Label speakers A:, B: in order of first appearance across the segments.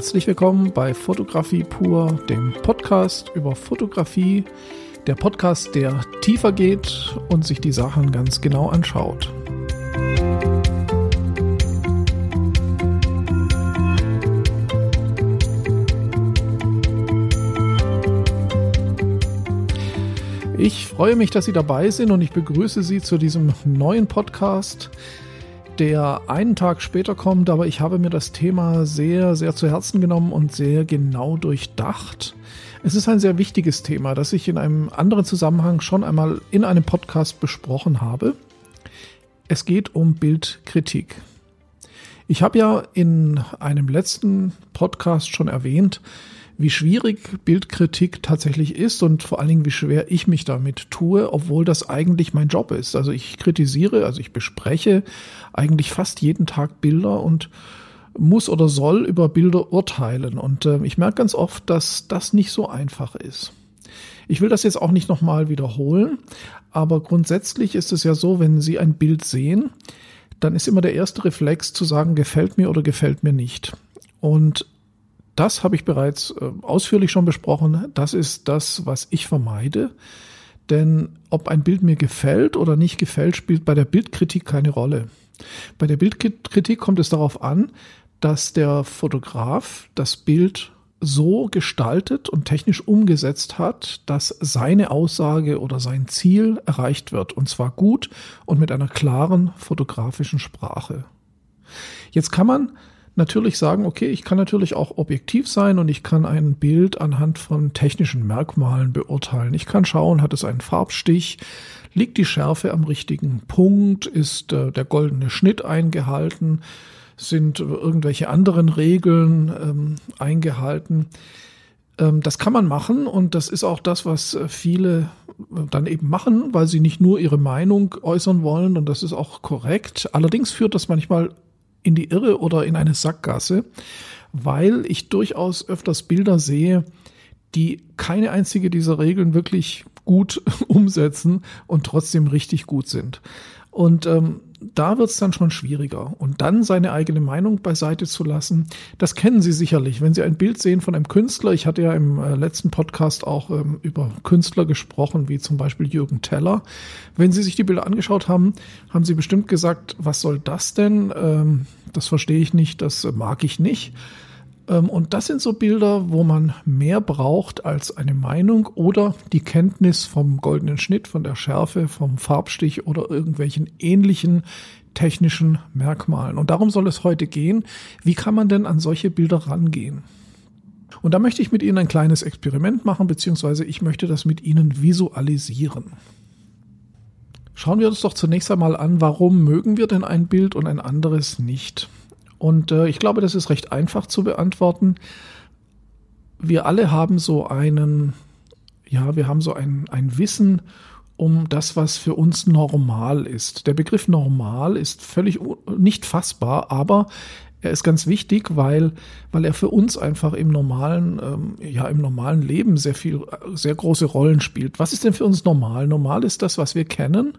A: Herzlich willkommen bei Fotografie pur, dem Podcast über Fotografie, der Podcast, der tiefer geht und sich die Sachen ganz genau anschaut. Ich freue mich, dass Sie dabei sind und ich begrüße Sie zu diesem neuen Podcast der einen Tag später kommt, aber ich habe mir das Thema sehr, sehr zu Herzen genommen und sehr genau durchdacht. Es ist ein sehr wichtiges Thema, das ich in einem anderen Zusammenhang schon einmal in einem Podcast besprochen habe. Es geht um Bildkritik. Ich habe ja in einem letzten Podcast schon erwähnt, wie schwierig Bildkritik tatsächlich ist und vor allen Dingen, wie schwer ich mich damit tue, obwohl das eigentlich mein Job ist. Also ich kritisiere, also ich bespreche eigentlich fast jeden Tag Bilder und muss oder soll über Bilder urteilen. Und äh, ich merke ganz oft, dass das nicht so einfach ist. Ich will das jetzt auch nicht nochmal wiederholen, aber grundsätzlich ist es ja so, wenn Sie ein Bild sehen, dann ist immer der erste Reflex zu sagen, gefällt mir oder gefällt mir nicht. Und das habe ich bereits äh, ausführlich schon besprochen. Das ist das, was ich vermeide. Denn ob ein Bild mir gefällt oder nicht gefällt, spielt bei der Bildkritik keine Rolle. Bei der Bildkritik kommt es darauf an, dass der Fotograf das Bild so gestaltet und technisch umgesetzt hat, dass seine Aussage oder sein Ziel erreicht wird. Und zwar gut und mit einer klaren fotografischen Sprache. Jetzt kann man natürlich sagen, okay, ich kann natürlich auch objektiv sein und ich kann ein Bild anhand von technischen Merkmalen beurteilen. Ich kann schauen, hat es einen Farbstich, liegt die Schärfe am richtigen Punkt, ist äh, der goldene Schnitt eingehalten, sind irgendwelche anderen Regeln ähm, eingehalten. Ähm, das kann man machen und das ist auch das, was äh, viele äh, dann eben machen, weil sie nicht nur ihre Meinung äußern wollen und das ist auch korrekt. Allerdings führt das manchmal in die Irre oder in eine Sackgasse, weil ich durchaus öfters Bilder sehe, die keine einzige dieser Regeln wirklich gut umsetzen und trotzdem richtig gut sind. Und ähm, da wird es dann schon schwieriger. Und dann seine eigene Meinung beiseite zu lassen, das kennen Sie sicherlich. Wenn Sie ein Bild sehen von einem Künstler, ich hatte ja im äh, letzten Podcast auch ähm, über Künstler gesprochen, wie zum Beispiel Jürgen Teller. Wenn Sie sich die Bilder angeschaut haben, haben Sie bestimmt gesagt, was soll das denn? Ähm, das verstehe ich nicht, das mag ich nicht. Ähm, und das sind so Bilder, wo man mehr braucht als eine Meinung oder die Kenntnis vom goldenen Schnitt, von der Schärfe, vom Farbstich oder irgendwelchen ähnlichen technischen Merkmalen. Und darum soll es heute gehen. Wie kann man denn an solche Bilder rangehen? Und da möchte ich mit Ihnen ein kleines Experiment machen, beziehungsweise ich möchte das mit Ihnen visualisieren. Schauen wir uns doch zunächst einmal an, warum mögen wir denn ein Bild und ein anderes nicht? Und äh, ich glaube, das ist recht einfach zu beantworten. Wir alle haben so einen, ja, wir haben so ein, ein Wissen um das, was für uns normal ist. Der Begriff normal ist völlig nicht fassbar, aber er ist ganz wichtig, weil, weil er für uns einfach im normalen, ähm, ja, im normalen Leben sehr viel, sehr große Rollen spielt. Was ist denn für uns normal? Normal ist das, was wir kennen,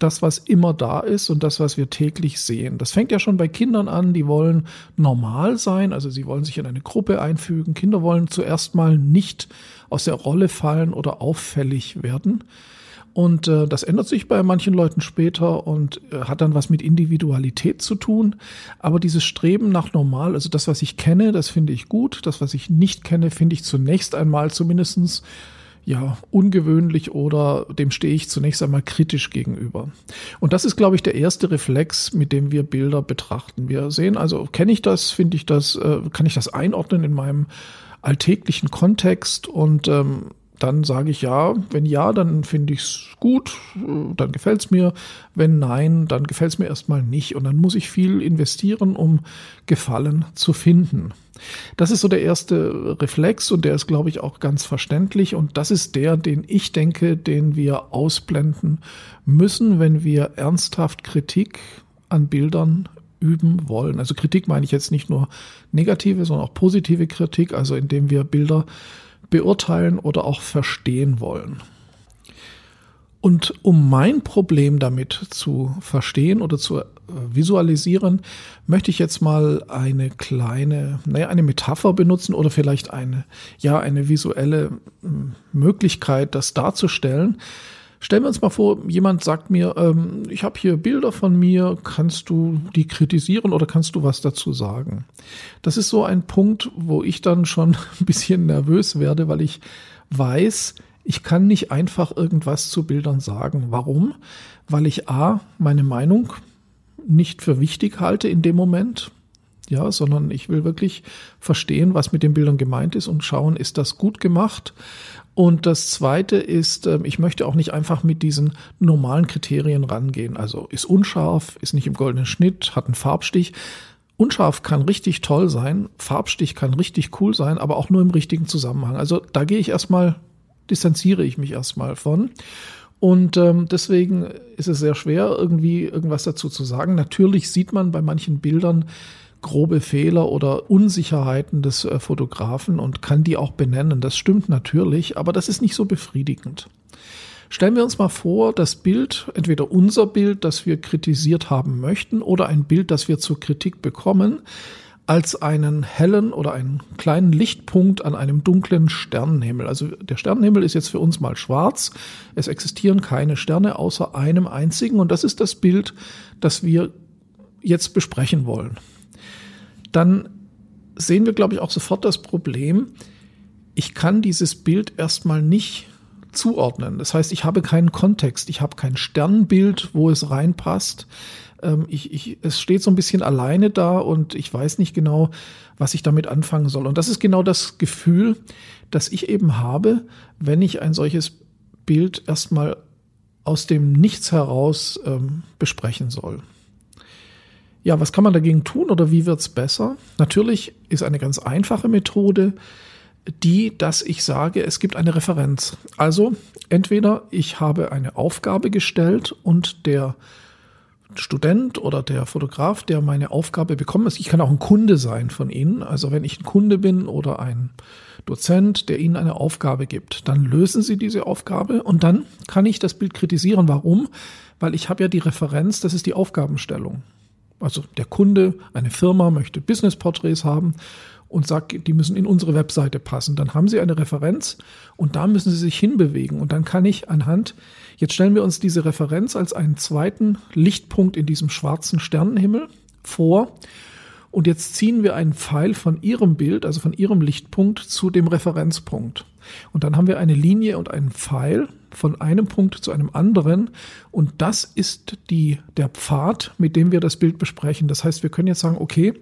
A: das, was immer da ist und das, was wir täglich sehen. Das fängt ja schon bei Kindern an, die wollen normal sein, also sie wollen sich in eine Gruppe einfügen. Kinder wollen zuerst mal nicht aus der Rolle fallen oder auffällig werden. Und äh, das ändert sich bei manchen Leuten später und äh, hat dann was mit Individualität zu tun. Aber dieses Streben nach normal, also das, was ich kenne, das finde ich gut. Das, was ich nicht kenne, finde ich zunächst einmal zumindestens ja, ungewöhnlich oder dem stehe ich zunächst einmal kritisch gegenüber. Und das ist, glaube ich, der erste Reflex, mit dem wir Bilder betrachten. Wir sehen also, kenne ich das, finde ich das, äh, kann ich das einordnen in meinem alltäglichen Kontext und ähm, dann sage ich ja. Wenn ja, dann finde ich es gut, dann gefällt es mir. Wenn nein, dann gefällt es mir erstmal nicht. Und dann muss ich viel investieren, um Gefallen zu finden. Das ist so der erste Reflex und der ist, glaube ich, auch ganz verständlich. Und das ist der, den ich denke, den wir ausblenden müssen, wenn wir ernsthaft Kritik an Bildern üben wollen. Also Kritik meine ich jetzt nicht nur negative, sondern auch positive Kritik, also indem wir Bilder beurteilen oder auch verstehen wollen. Und um mein Problem damit zu verstehen oder zu äh, visualisieren, möchte ich jetzt mal eine kleine, naja, eine Metapher benutzen oder vielleicht eine, ja, eine visuelle hm, Möglichkeit, das darzustellen. Stellen wir uns mal vor, jemand sagt mir, ähm, ich habe hier Bilder von mir, kannst du die kritisieren oder kannst du was dazu sagen? Das ist so ein Punkt, wo ich dann schon ein bisschen nervös werde, weil ich weiß, ich kann nicht einfach irgendwas zu Bildern sagen. Warum? Weil ich A, meine Meinung nicht für wichtig halte in dem Moment, ja, sondern ich will wirklich verstehen, was mit den Bildern gemeint ist und schauen, ist das gut gemacht? Und das zweite ist, ähm, ich möchte auch nicht einfach mit diesen normalen Kriterien rangehen. Also ist unscharf, ist nicht im goldenen Schnitt, hat einen Farbstich. Unscharf kann richtig toll sein, Farbstich kann richtig cool sein, aber auch nur im richtigen Zusammenhang. Also da gehe ich erstmal distanziere ich mich erstmal von. Und ähm, deswegen ist es sehr schwer, irgendwie irgendwas dazu zu sagen. Natürlich sieht man bei manchen Bildern grobe Fehler oder Unsicherheiten des äh, Fotografen und kann die auch benennen. Das stimmt natürlich, aber das ist nicht so befriedigend. Stellen wir uns mal vor, das Bild, entweder unser Bild, das wir kritisiert haben möchten, oder ein Bild, das wir zur Kritik bekommen, als einen hellen oder einen kleinen Lichtpunkt an einem dunklen Sternenhimmel. Also der Sternenhimmel ist jetzt für uns mal schwarz. Es existieren keine Sterne außer einem einzigen und das ist das Bild, das wir jetzt besprechen wollen. Dann sehen wir, glaube ich, auch sofort das Problem, ich kann dieses Bild erstmal nicht zuordnen. Das heißt, ich habe keinen Kontext, ich habe kein Sternbild, wo es reinpasst ähm, ich, ich, es steht so ein bisschen alleine da und ich weiß nicht genau, was ich damit anfangen soll. Und das ist genau das Gefühl, das ich eben habe, wenn ich ein solches Bild erstmal aus dem Nichts heraus ähm, besprechen soll. Ja, was kann man dagegen tun oder wie wird's besser? Natürlich ist eine ganz einfache Methode die, dass ich sage, es gibt eine Referenz. Also entweder ich habe eine Aufgabe gestellt und der Student oder der Fotograf, der meine Aufgabe bekommen ist. Ich kann auch ein Kunde sein von Ihnen. Also wenn ich ein Kunde bin oder ein Dozent, der Ihnen eine Aufgabe gibt, dann lösen Sie diese Aufgabe und dann kann ich das Bild kritisieren. Warum? Weil ich habe ja die Referenz, das ist die Aufgabenstellung. Also der Kunde, eine Firma möchte Business-Porträts haben und sagt, die müssen in unsere Webseite passen. Dann haben Sie eine Referenz und da müssen Sie sich hinbewegen. Und dann kann ich anhand, jetzt stellen wir uns diese Referenz als einen zweiten Lichtpunkt in diesem schwarzen Sternenhimmel vor. Und jetzt ziehen wir einen Pfeil von Ihrem Bild, also von Ihrem Lichtpunkt, zu dem Referenzpunkt. Und dann haben wir eine Linie und einen Pfeil von einem Punkt zu einem anderen. Und das ist die, der Pfad, mit dem wir das Bild besprechen. Das heißt, wir können jetzt sagen, okay,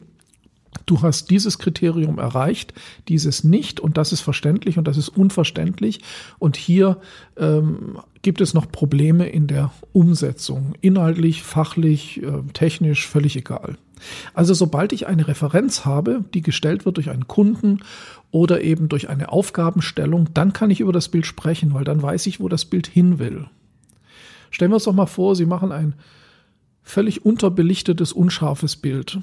A: du hast dieses Kriterium erreicht, dieses nicht und das ist verständlich und das ist unverständlich und hier ähm, gibt es noch Probleme in der Umsetzung, inhaltlich, fachlich, äh, technisch, völlig egal. Also sobald ich eine Referenz habe, die gestellt wird durch einen Kunden oder eben durch eine Aufgabenstellung, dann kann ich über das Bild sprechen, weil dann weiß ich, wo das Bild hin will. Stellen wir uns doch mal vor, Sie machen ein völlig unterbelichtetes, unscharfes Bild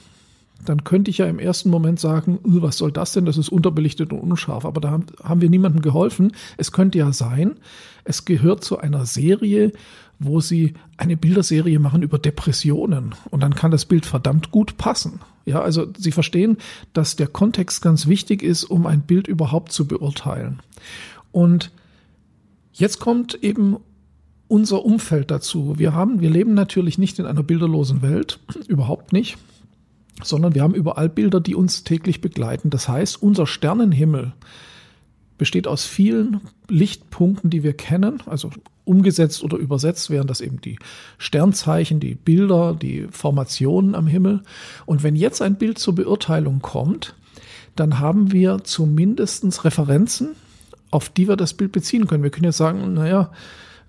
A: dann könnte ich ja im ersten Moment sagen, was soll das denn? Das ist unterbelichtet und unscharf. Aber da haben wir niemandem geholfen. Es könnte ja sein, es gehört zu einer Serie, wo sie eine Bilderserie machen über Depressionen. Und dann kann das Bild verdammt gut passen. Ja, also Sie verstehen, dass der Kontext ganz wichtig ist, um ein Bild überhaupt zu beurteilen. Und jetzt kommt eben unser Umfeld dazu. Wir haben, wir leben natürlich nicht in einer bilderlosen Welt, überhaupt nicht sondern wir haben überall Bilder, die uns täglich begleiten. Das heißt, unser Sternenhimmel besteht aus vielen Lichtpunkten, die wir kennen, also umgesetzt oder übersetzt wären das eben die Sternzeichen, die Bilder, die Formationen am Himmel. Und wenn jetzt ein Bild zur Beurteilung kommt, dann haben wir zumindest Referenzen, auf die wir das Bild beziehen können. Wir können jetzt sagen, naja,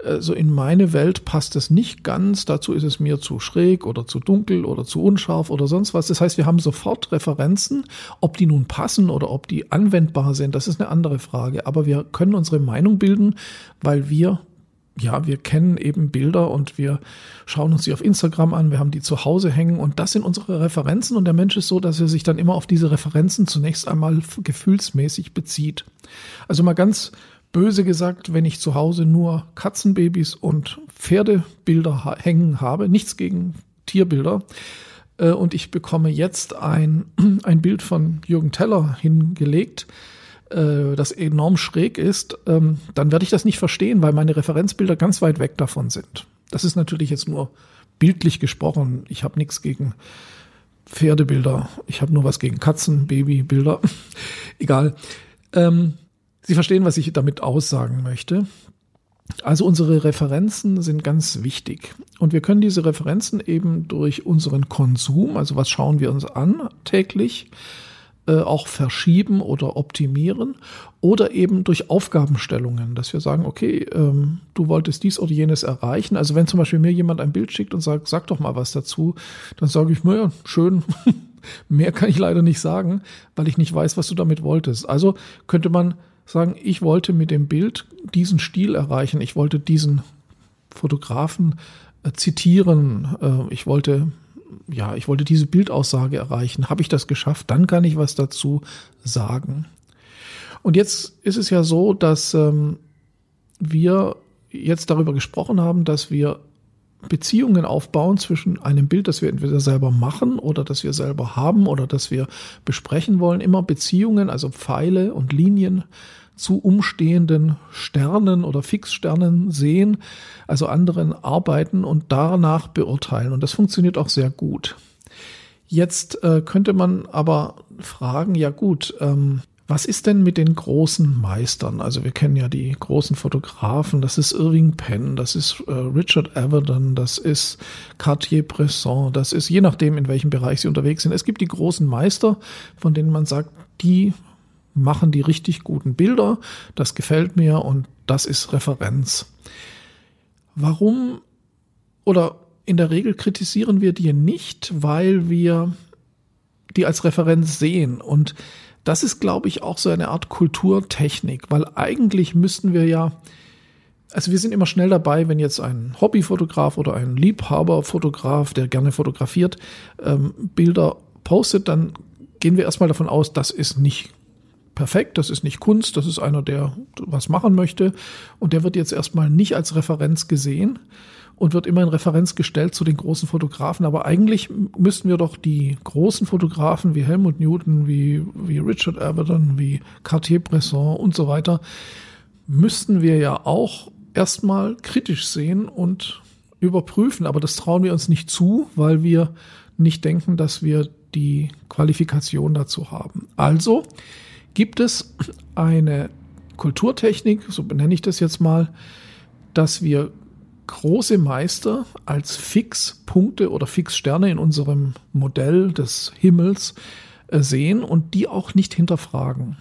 A: also in meine Welt passt es nicht ganz, dazu ist es mir zu schräg oder zu dunkel oder zu unscharf oder sonst was. Das heißt, wir haben sofort Referenzen, ob die nun passen oder ob die anwendbar sind, das ist eine andere Frage. Aber wir können unsere Meinung bilden, weil wir ja, wir kennen eben Bilder und wir schauen uns sie auf Instagram an, wir haben die zu Hause hängen und das sind unsere Referenzen und der Mensch ist so, dass er sich dann immer auf diese Referenzen zunächst einmal gefühlsmäßig bezieht. Also mal ganz böse gesagt, wenn ich zu Hause nur Katzenbabys und Pferdebilder hängen habe, nichts gegen Tierbilder, äh, und ich bekomme jetzt ein, ein Bild von Jürgen Teller hingelegt, äh, das enorm schräg ist, ähm, dann werde ich das nicht verstehen, weil meine Referenzbilder ganz weit weg davon sind. Das ist natürlich jetzt nur bildlich gesprochen. Ich habe nichts gegen Pferdebilder. Ich habe nur was gegen Katzen, Babybilder. Egal. Ähm, Sie verstehen, was ich damit aussagen möchte. Also unsere Referenzen sind ganz wichtig. Und wir können diese Referenzen eben durch unseren Konsum, also was schauen wir uns an täglich, äh, auch verschieben oder optimieren oder eben durch Aufgabenstellungen, dass wir sagen, okay, ähm, du wolltest dies oder jenes erreichen. Also wenn zum Beispiel mir jemand ein Bild schickt und sagt, sag doch mal was dazu, dann sage ich, naja, schön, mehr kann ich leider nicht sagen, weil ich nicht weiß, was du damit wolltest. Also könnte man sagen, ich wollte mit dem Bild diesen Stil erreichen, ich wollte diesen Fotografen äh, zitieren, äh, ich wollte ja, ich wollte diese Bildaussage erreichen. Habe ich das geschafft? Dann kann ich was dazu sagen. Und jetzt ist es ja so, dass ähm, wir jetzt darüber gesprochen haben, dass wir Beziehungen aufbauen zwischen einem Bild, das wir entweder selber machen oder das wir selber haben oder das wir besprechen wollen. Immer Beziehungen, also Pfeile und Linien zu umstehenden Sternen oder Fixsternen sehen, also anderen arbeiten und danach beurteilen. Und das funktioniert auch sehr gut. Jetzt äh, könnte man aber fragen, ja gut, ähm, was ist denn mit den großen Meistern? Also wir kennen ja die großen Fotografen, das ist Irving Penn, das ist äh, Richard Avedon, das ist Cartier-Bresson, das ist je nachdem, in welchem Bereich sie unterwegs sind. Es gibt die großen Meister, von denen man sagt, die machen die richtig guten Bilder, das gefällt mir und das ist Referenz. Warum oder in der Regel kritisieren wir die nicht, weil wir die als Referenz sehen und das ist, glaube ich, auch so eine Art Kulturtechnik, weil eigentlich müssten wir ja, also wir sind immer schnell dabei, wenn jetzt ein Hobbyfotograf oder ein Liebhaberfotograf, der gerne fotografiert, ähm, Bilder postet, dann gehen wir erstmal davon aus, das ist nicht perfekt, das ist nicht Kunst, das ist einer, der was machen möchte. Und der wird jetzt erstmal nicht als Referenz gesehen und wird immer in Referenz gestellt zu den großen Fotografen. Aber eigentlich müssten wir doch die großen Fotografen wie Helmut Newton, wie, wie Richard Avedon, wie Cartier-Bresson und so weiter, müssten wir ja auch erstmal kritisch sehen und überprüfen. Aber das trauen wir uns nicht zu, weil wir nicht denken, dass wir die Qualifikation dazu haben. Also gibt es eine Kulturtechnik, so benenne ich das jetzt mal, dass wir große Meister als Fixpunkte oder Fixsterne in unserem Modell des Himmels äh, sehen und die auch nicht hinterfragen.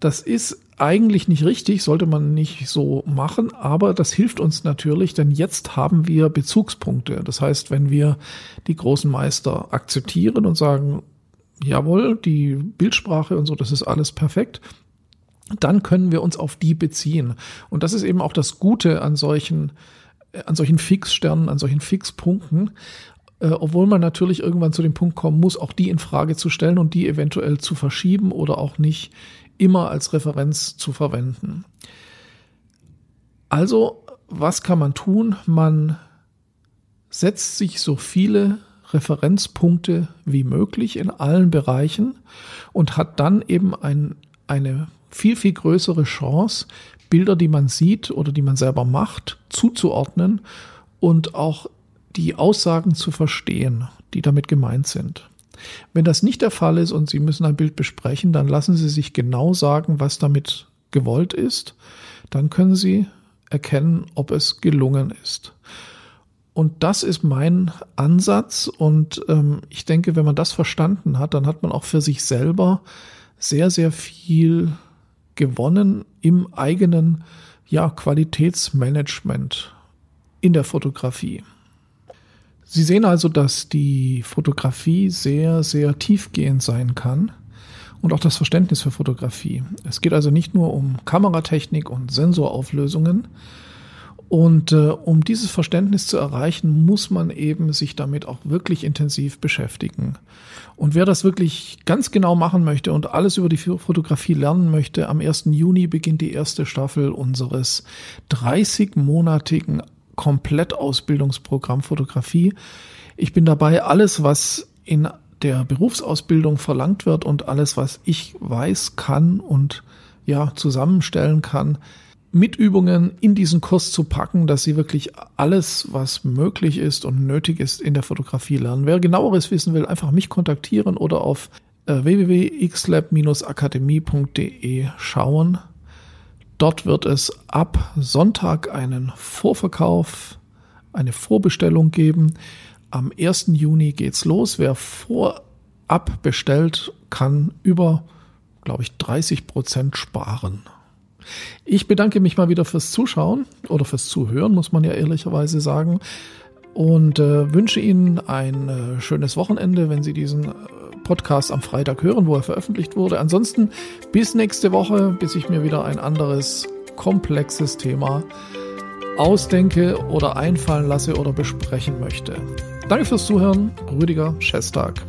A: Das ist eigentlich nicht richtig, sollte man nicht so machen, aber das hilft uns natürlich, denn jetzt haben wir Bezugspunkte. Das heißt, wenn wir die großen Meister akzeptieren und sagen, jawohl, die Bildsprache und so, das ist alles perfekt, dann können wir uns auf die beziehen. Und das ist eben auch das Gute an solchen, an solchen Fixsternen, an solchen Fixpunkten, äh, obwohl man natürlich irgendwann zu dem Punkt kommen muss, auch die in Frage zu stellen und die eventuell zu verschieben oder auch nicht immer als Referenz zu verwenden. Also, was kann man tun? Man setzt sich so viele Referenzpunkte wie möglich in allen Bereichen und hat dann eben ein, eine viel, viel größere Chance, Bilder, die man sieht oder die man selber macht, zuzuordnen und auch die Aussagen zu verstehen, die damit gemeint sind. Wenn das nicht der Fall ist und Sie müssen ein Bild besprechen, dann lassen Sie sich genau sagen, was damit gewollt ist. Dann können Sie erkennen, ob es gelungen ist. Und das ist mein Ansatz. Und ähm, ich denke, wenn man das verstanden hat, dann hat man auch für sich selber sehr, sehr viel gewonnen im eigenen ja, Qualitätsmanagement in der Fotografie. Sie sehen also, dass die Fotografie sehr, sehr tiefgehend sein kann und auch das Verständnis für Fotografie. Es geht also nicht nur um Kameratechnik und Sensorauflösungen, Und äh, um dieses Verständnis zu erreichen, muss man eben sich damit auch wirklich intensiv beschäftigen. Und wer das wirklich ganz genau machen möchte und alles über die Fotografie lernen möchte, am 1. Juni beginnt die erste Staffel unseres 30-monatigen Komplettausbildungsprogramm Fotografie. Ich bin dabei, alles, was in der Berufsausbildung verlangt wird und alles, was ich weiß, kann und ja, zusammenstellen kann, mit Übungen in diesen Kurs zu packen, dass sie wirklich alles, was möglich ist und nötig ist, in der Fotografie lernen. Wer genaueres wissen will, einfach mich kontaktieren oder auf äh, www.xlab-akademie.de schauen. Dort wird es ab Sonntag einen Vorverkauf, eine Vorbestellung geben. Am 1. Juni geht's los. Wer vorab bestellt, kann über, glaube ich, 30 Prozent sparen. Ich bedanke mich mal wieder fürs Zuschauen oder fürs Zuhören, muss man ja ehrlicherweise sagen. Und äh, wünsche Ihnen ein äh, schönes Wochenende, wenn Sie diesen äh, Podcast am Freitag hören, wo er veröffentlicht wurde. Ansonsten bis nächste Woche, bis ich mir wieder ein anderes komplexes Thema ausdenke oder einfallen lasse oder besprechen möchte. Danke fürs Zuhören. Rüdiger Schestag.